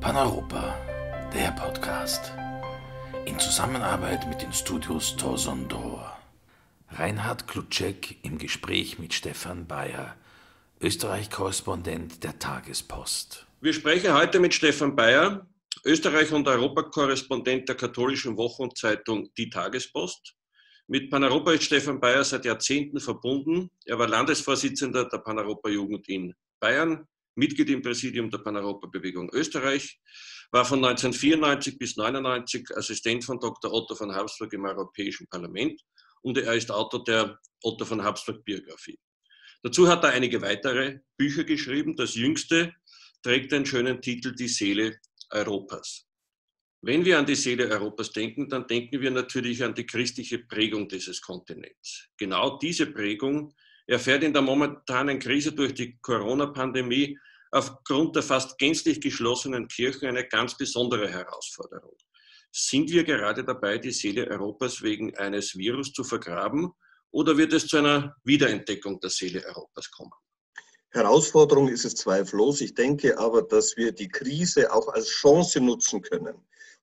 Paneuropa, der Podcast. In Zusammenarbeit mit den Studios Torson Dor. Reinhard Klutschek im Gespräch mit Stefan Bayer, Österreich-Korrespondent der Tagespost. Wir sprechen heute mit Stefan Bayer, Österreich- und Europakorrespondent der katholischen Wochenzeitung Die Tagespost. Mit Paneuropa ist Stefan Bayer seit Jahrzehnten verbunden. Er war Landesvorsitzender der Paneuropa-Jugend in Bayern, Mitglied im Präsidium der Paneuropa-Bewegung Österreich, war von 1994 bis 1999 Assistent von Dr. Otto von Habsburg im Europäischen Parlament und er ist Autor der Otto von Habsburg-Biografie. Dazu hat er einige weitere Bücher geschrieben. Das jüngste trägt den schönen Titel Die Seele Europas. Wenn wir an die Seele Europas denken, dann denken wir natürlich an die christliche Prägung dieses Kontinents. Genau diese Prägung erfährt in der momentanen Krise durch die Corona-Pandemie aufgrund der fast gänzlich geschlossenen Kirchen eine ganz besondere Herausforderung. Sind wir gerade dabei, die Seele Europas wegen eines Virus zu vergraben oder wird es zu einer Wiederentdeckung der Seele Europas kommen? Herausforderung ist es zweifellos. Ich denke aber, dass wir die Krise auch als Chance nutzen können.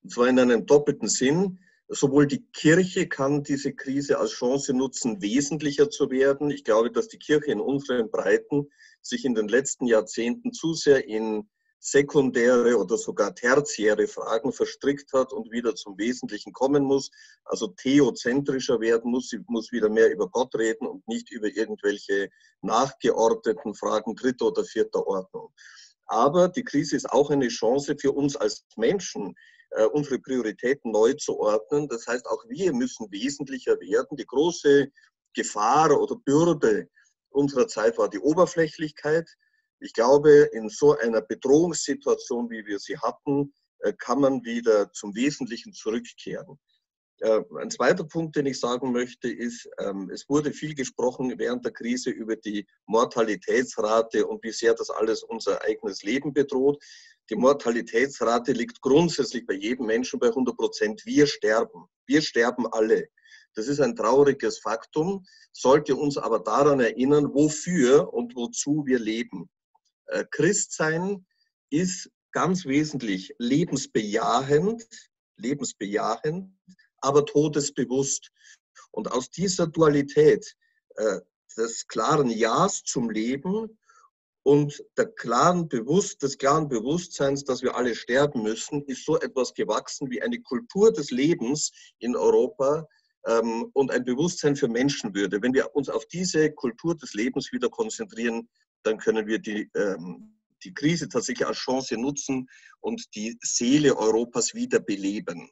Und zwar in einem doppelten Sinn. Sowohl die Kirche kann diese Krise als Chance nutzen, wesentlicher zu werden. Ich glaube, dass die Kirche in unseren Breiten sich in den letzten Jahrzehnten zu sehr in sekundäre oder sogar tertiäre Fragen verstrickt hat und wieder zum Wesentlichen kommen muss, also theozentrischer werden muss, sie muss wieder mehr über Gott reden und nicht über irgendwelche nachgeordneten Fragen dritter oder vierter Ordnung. Aber die Krise ist auch eine Chance für uns als Menschen, unsere Prioritäten neu zu ordnen. Das heißt, auch wir müssen wesentlicher werden. Die große Gefahr oder Bürde unserer Zeit war die Oberflächlichkeit. Ich glaube, in so einer Bedrohungssituation, wie wir sie hatten, äh, kann man wieder zum Wesentlichen zurückkehren. Äh, ein zweiter Punkt, den ich sagen möchte, ist, ähm, es wurde viel gesprochen während der Krise über die Mortalitätsrate und wie sehr das alles unser eigenes Leben bedroht. Die Mortalitätsrate liegt grundsätzlich bei jedem Menschen bei 100 Prozent. Wir sterben. Wir sterben alle. Das ist ein trauriges Faktum, sollte uns aber daran erinnern, wofür und wozu wir leben. Äh, Christsein ist ganz wesentlich lebensbejahend, lebensbejahend, aber todesbewusst. Und aus dieser Dualität äh, des klaren Ja's zum Leben und der klaren Bewusst, des klaren Bewusstseins, dass wir alle sterben müssen, ist so etwas gewachsen wie eine Kultur des Lebens in Europa ähm, und ein Bewusstsein für Menschenwürde. Wenn wir uns auf diese Kultur des Lebens wieder konzentrieren, dann können wir die, ähm, die Krise tatsächlich als Chance nutzen und die Seele Europas wieder beleben.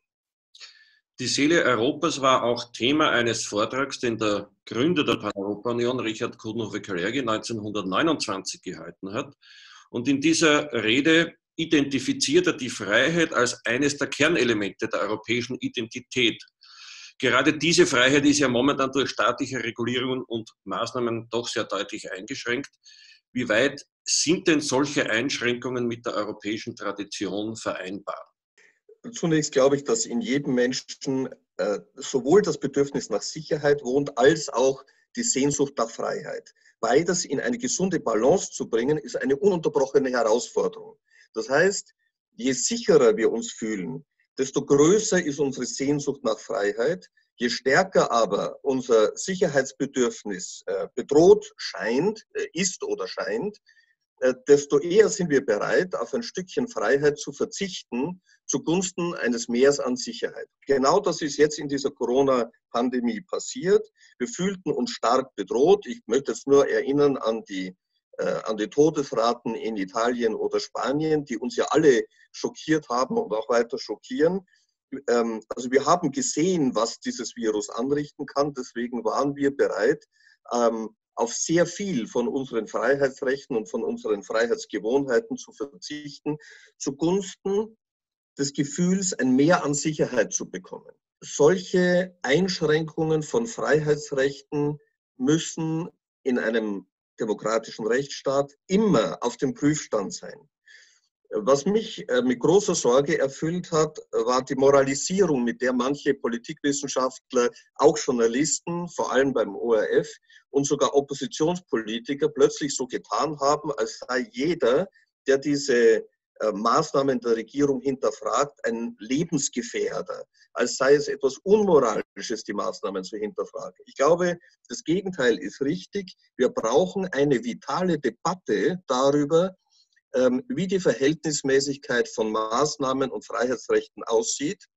Die Seele Europas war auch Thema eines Vortrags, den der Gründer der Pan-Europa-Union, Richard Kudnow-Kalergi, 1929 gehalten hat. Und in dieser Rede identifiziert er die Freiheit als eines der Kernelemente der europäischen Identität. Gerade diese Freiheit ist ja momentan durch staatliche Regulierungen und Maßnahmen doch sehr deutlich eingeschränkt. Wie weit sind denn solche Einschränkungen mit der europäischen Tradition vereinbar? Zunächst glaube ich, dass in jedem Menschen äh, sowohl das Bedürfnis nach Sicherheit wohnt, als auch die Sehnsucht nach Freiheit. Beides in eine gesunde Balance zu bringen, ist eine ununterbrochene Herausforderung. Das heißt, je sicherer wir uns fühlen, desto größer ist unsere Sehnsucht nach Freiheit. Je stärker aber unser Sicherheitsbedürfnis äh, bedroht scheint, äh, ist oder scheint, desto eher sind wir bereit, auf ein Stückchen Freiheit zu verzichten zugunsten eines Mehrs an Sicherheit. Genau das ist jetzt in dieser Corona-Pandemie passiert. Wir fühlten uns stark bedroht. Ich möchte jetzt nur erinnern an die, äh, an die Todesraten in Italien oder Spanien, die uns ja alle schockiert haben und auch weiter schockieren. Ähm, also wir haben gesehen, was dieses Virus anrichten kann. Deswegen waren wir bereit, ähm, auf sehr viel von unseren Freiheitsrechten und von unseren Freiheitsgewohnheiten zu verzichten, zugunsten des Gefühls, ein Mehr an Sicherheit zu bekommen. Solche Einschränkungen von Freiheitsrechten müssen in einem demokratischen Rechtsstaat immer auf dem Prüfstand sein. Was mich äh, mit großer Sorge erfüllt hat, war die Moralisierung, mit der manche Politikwissenschaftler, auch Journalisten, vor allem beim ORF und sogar Oppositionspolitiker plötzlich so getan haben, als sei jeder, der diese äh, Maßnahmen der Regierung hinterfragt, ein Lebensgefährder, als sei es etwas Unmoralisches, die Maßnahmen zu hinterfragen. Ich glaube, das Gegenteil ist richtig. Wir brauchen eine vitale Debatte darüber, wie die Verhältnismäßigkeit von Maßnahmen und Freiheitsrechten aussieht.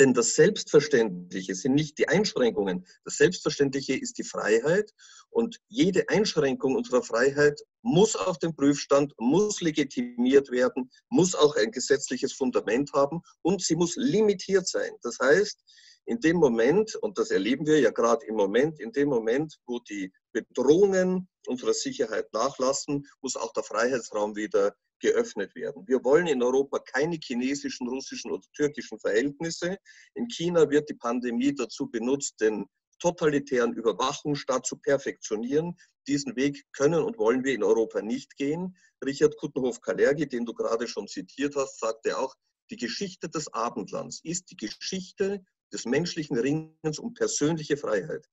Denn das Selbstverständliche sind nicht die Einschränkungen. Das Selbstverständliche ist die Freiheit. Und jede Einschränkung unserer Freiheit muss auf dem Prüfstand, muss legitimiert werden, muss auch ein gesetzliches Fundament haben und sie muss limitiert sein. Das heißt, in dem Moment, und das erleben wir ja gerade im Moment, in dem Moment, wo die Bedrohungen unserer Sicherheit nachlassen, muss auch der Freiheitsraum wieder geöffnet werden. Wir wollen in Europa keine chinesischen, russischen oder türkischen Verhältnisse. In China wird die Pandemie dazu benutzt, den totalitären Überwachungsstaat zu perfektionieren. Diesen Weg können und wollen wir in Europa nicht gehen. Richard Kuttenhof-Kalergi, den du gerade schon zitiert hast, sagte auch, die Geschichte des Abendlands ist die Geschichte des menschlichen Ringens um persönliche Freiheit.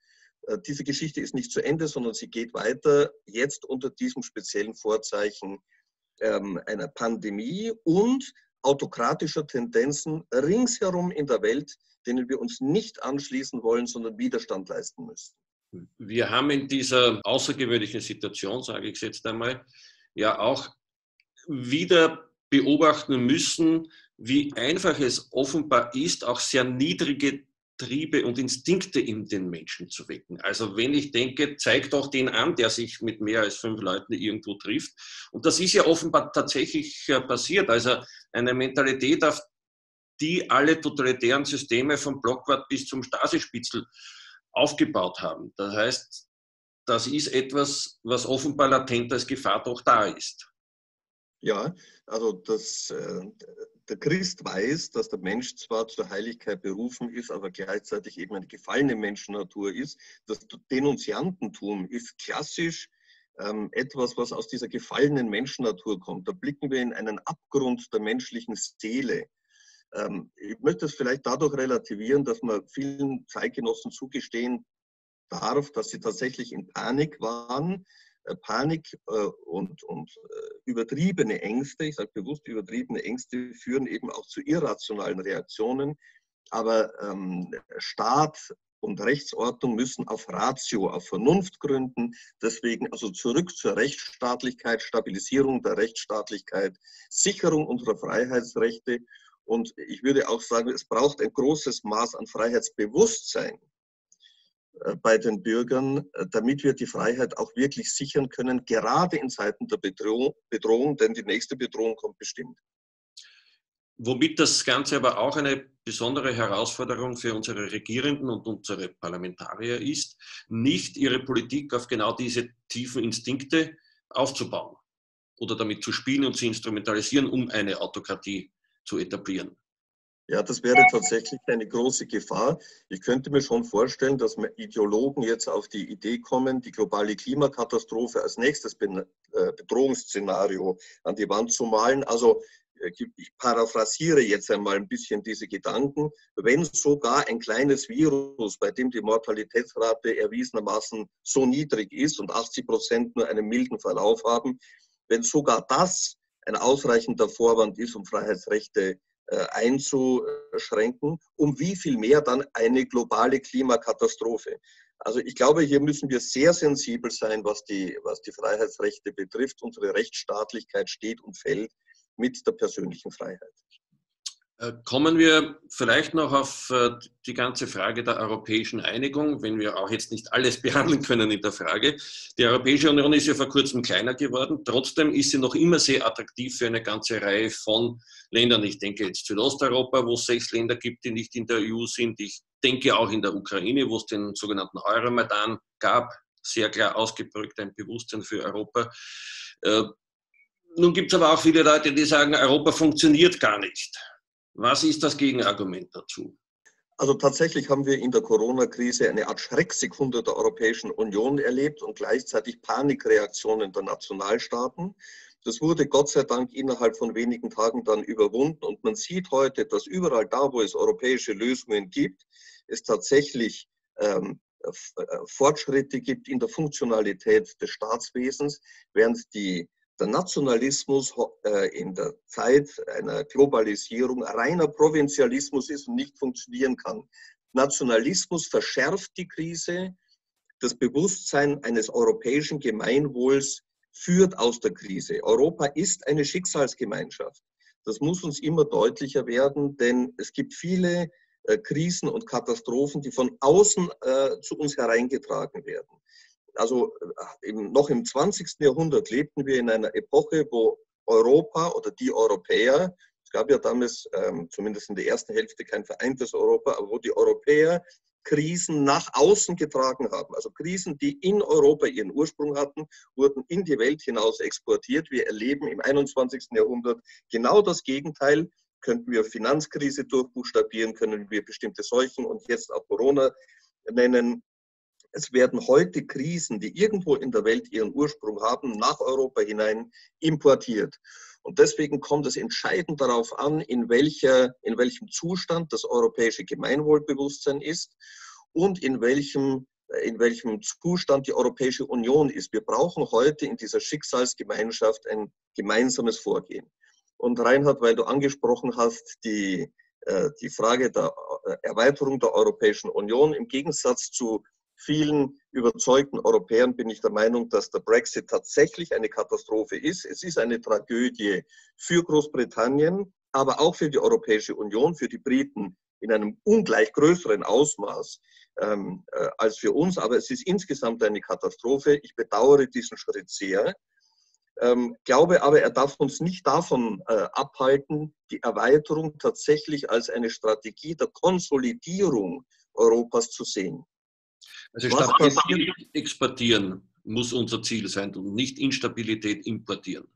Äh, diese Geschichte ist nicht zu Ende, sondern sie geht weiter, jetzt unter diesem speziellen Vorzeichen ähm, einer Pandemie und autokratischer Tendenzen ringsherum in der Welt, denen wir uns nicht anschließen wollen, sondern Widerstand leisten müssen. Wir haben in dieser außergewöhnlichen Situation, sage ich jetzt einmal, ja auch wieder beobachten müssen, wie einfach es offenbar ist, auch sehr niedrige Triebe und Instinkte in den Menschen zu wecken. Also wenn ich denke, zeig doch den an, der sich mit mehr als fünf Leuten irgendwo trifft. Und das ist ja offenbar tatsächlich passiert. Also eine Mentalität, auf die alle totalitären Systeme vom Blockwart bis zum Stasi-Spitzel aufgebaut haben. Das heißt, das ist etwas, was offenbar latent als Gefahr doch da ist. Ja, also das, äh, der Christ weiß, dass der Mensch zwar zur Heiligkeit berufen ist, aber gleichzeitig eben eine gefallene Menschennatur ist. Das Denunziantentum ist klassisch ähm, etwas, was aus dieser gefallenen Menschennatur kommt. Da blicken wir in einen Abgrund der menschlichen Seele. Ähm, ich möchte es vielleicht dadurch relativieren, dass man vielen Zeitgenossen zugestehen darf, dass sie tatsächlich in Panik waren, Panik äh, und, und äh, übertriebene Ängste, ich sage bewusst übertriebene Ängste, führen eben auch zu irrationalen Reaktionen. Aber ähm, Staat und Rechtsordnung müssen auf Ratio, auf Vernunft gründen. Deswegen also zurück zur Rechtsstaatlichkeit, Stabilisierung der Rechtsstaatlichkeit, Sicherung unserer Freiheitsrechte. Und ich würde auch sagen, es braucht ein großes Maß an Freiheitsbewusstsein äh, bei den Bürgern, äh, damit wir die Freiheit auch wirklich sichern können, gerade in Zeiten der Bedrohung, Bedrohung, denn die nächste Bedrohung kommt bestimmt. Womit das Ganze aber auch eine besondere Herausforderung für unsere Regierenden und unsere Parlamentarier ist, nicht ihre Politik auf genau diese tiefen Instinkte aufzubauen oder damit zu spielen und zu instrumentalisieren, um eine Autokratie zu etablieren. Ja, das wäre tatsächlich eine große Gefahr. Ich könnte mir schon vorstellen, dass Ideologen jetzt auf die Idee kommen, die globale Klimakatastrophe als nächstes äh, Bedrohungsszenario an die Wand zu malen. Also äh, ich paraphrasiere jetzt einmal ein bisschen diese Gedanken. Wenn sogar ein kleines Virus, bei dem die Mortalitätsrate erwiesenermaßen so niedrig ist und 80 Prozent nur einen milden Verlauf haben, wenn sogar das ein ausreichender Vorwand ist, um Freiheitsrechte einzuschränken, um wie viel mehr dann eine globale Klimakatastrophe. Also ich glaube, hier müssen wir sehr sensibel sein, was die, was die Freiheitsrechte betrifft. Unsere Rechtsstaatlichkeit steht und fällt mit der persönlichen Freiheit. Äh, kommen wir vielleicht noch auf äh, die ganze Frage der europäischen Einigung, wenn wir auch jetzt nicht alles behandeln können in der Frage. Die Europäische Union ist ja vor kurzem kleiner geworden. Trotzdem ist sie noch immer sehr attraktiv für eine ganze Reihe von Ländern. Ich denke jetzt Südosteuropa, wo es sechs Länder gibt, die nicht in der EU sind. Ich denke auch in der Ukraine, wo es den sogenannten Euromaidan gab. Sehr klar ausgeprägt ein Bewusstsein für Europa. Äh, nun gibt es aber auch viele Leute, die sagen, Europa funktioniert gar nicht. Was ist das Gegenargument dazu? Also tatsächlich haben wir in der Corona-Krise eine Art Schrecksekunde der Europäischen Union erlebt und gleichzeitig Panikreaktionen der Nationalstaaten. Das wurde Gott sei Dank innerhalb von wenigen Tagen dann überwunden und man sieht heute, dass überall da, wo es europäische Lösungen gibt, es tatsächlich ähm, Fortschritte gibt in der Funktionalität des Staatswesens, während die der Nationalismus äh, in der Zeit einer Globalisierung reiner Provinzialismus ist und nicht funktionieren kann. Nationalismus verschärft die Krise. Das Bewusstsein eines europäischen Gemeinwohls führt aus der Krise. Europa ist eine Schicksalsgemeinschaft. Das muss uns immer deutlicher werden, denn es gibt viele äh, Krisen und Katastrophen, die von außen äh, zu uns hereingetragen werden. Also äh, im, noch im 20. Jahrhundert lebten wir in einer Epoche, wo Europa oder die Europäer, es gab ja damals ähm, zumindest in der ersten Hälfte kein vereintes Europa, aber wo die Europäer Krisen nach außen getragen haben. Also Krisen, die in Europa ihren Ursprung hatten, wurden in die Welt hinaus exportiert. Wir erleben im 21. Jahrhundert genau das Gegenteil. Könnten wir Finanzkrise durchbuchstabieren, können wir bestimmte Seuchen und jetzt auch Corona nennen. Es werden heute Krisen, die irgendwo in der Welt ihren Ursprung haben, nach Europa hinein importiert. Und deswegen kommt es entscheidend darauf an, in, welcher, in welchem Zustand das europäische Gemeinwohlbewusstsein ist und in welchem, in welchem Zustand die Europäische Union ist. Wir brauchen heute in dieser Schicksalsgemeinschaft ein gemeinsames Vorgehen. Und Reinhard, weil du angesprochen hast, die, äh, die Frage der äh, Erweiterung der Europäischen Union im Gegensatz zu vielen überzeugten Europäern bin ich der Meinung, dass der Brexit tatsächlich eine Katastrophe ist. Es ist eine Tragödie für Großbritannien, aber auch für die Europäische Union, für die Briten in einem ungleich größeren Ausmaß ähm, äh, als für uns. Aber es ist insgesamt eine Katastrophe. Ich bedauere diesen Schritt sehr. Ähm, glaube aber, er darf uns nicht davon äh, abhalten, die Erweiterung tatsächlich als eine Strategie der Konsolidierung Europas zu sehen. Also Stabilität exportieren muss unser Ziel sein und nicht Instabilität importieren.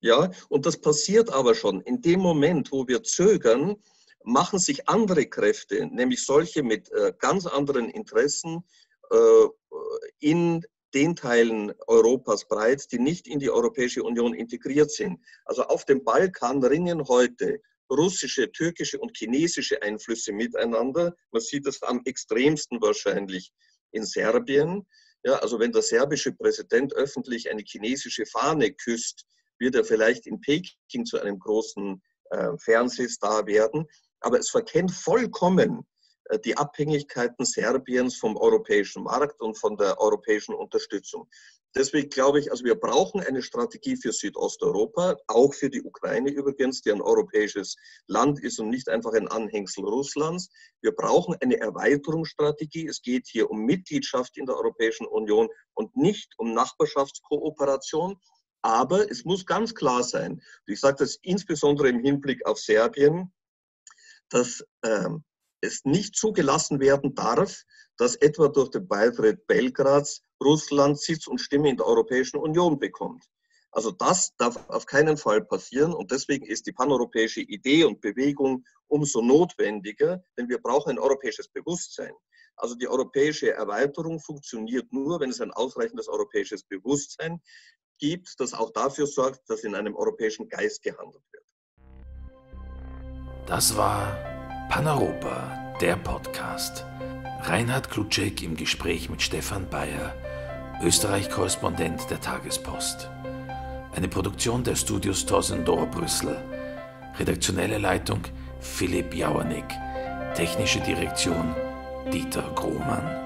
Ja, und das passiert aber schon. In dem Moment, wo wir zögern, machen sich andere Kräfte, nämlich solche mit äh, ganz anderen Interessen, äh, in den Teilen Europas breit, die nicht in die Europäische Union integriert sind. Also auf dem Balkan ringen heute russische, türkische und chinesische Einflüsse miteinander. Man sieht das am extremsten wahrscheinlich in Serbien. Ja, also wenn der serbische Präsident öffentlich eine chinesische Fahne küsst, wird er vielleicht in Peking zu einem großen äh, Fernsehstar werden. Aber es verkennt vollkommen die Abhängigkeiten Serbiens vom europäischen Markt und von der europäischen Unterstützung. Deswegen glaube ich, also wir brauchen eine Strategie für Südosteuropa, auch für die Ukraine übrigens, die ein europäisches Land ist und nicht einfach ein Anhängsel Russlands. Wir brauchen eine Erweiterungsstrategie. Es geht hier um Mitgliedschaft in der Europäischen Union und nicht um Nachbarschaftskooperation. Aber es muss ganz klar sein, ich sage das insbesondere im Hinblick auf Serbien, dass ähm, es nicht zugelassen werden darf, dass etwa durch den Beitritt Belgrads Russland Sitz und Stimme in der Europäischen Union bekommt. Also das darf auf keinen Fall passieren und deswegen ist die paneuropäische Idee und Bewegung umso notwendiger, denn wir brauchen ein europäisches Bewusstsein. Also die europäische Erweiterung funktioniert nur, wenn es ein ausreichendes europäisches Bewusstsein gibt, das auch dafür sorgt, dass in einem europäischen Geist gehandelt wird. Das war Paneuropa, der Podcast. Reinhard Klutschek im Gespräch mit Stefan Bayer, Österreich-Korrespondent der Tagespost. Eine Produktion der Studios Torsendor Brüssel. Redaktionelle Leitung Philipp Jauernick. Technische Direktion Dieter Grohmann.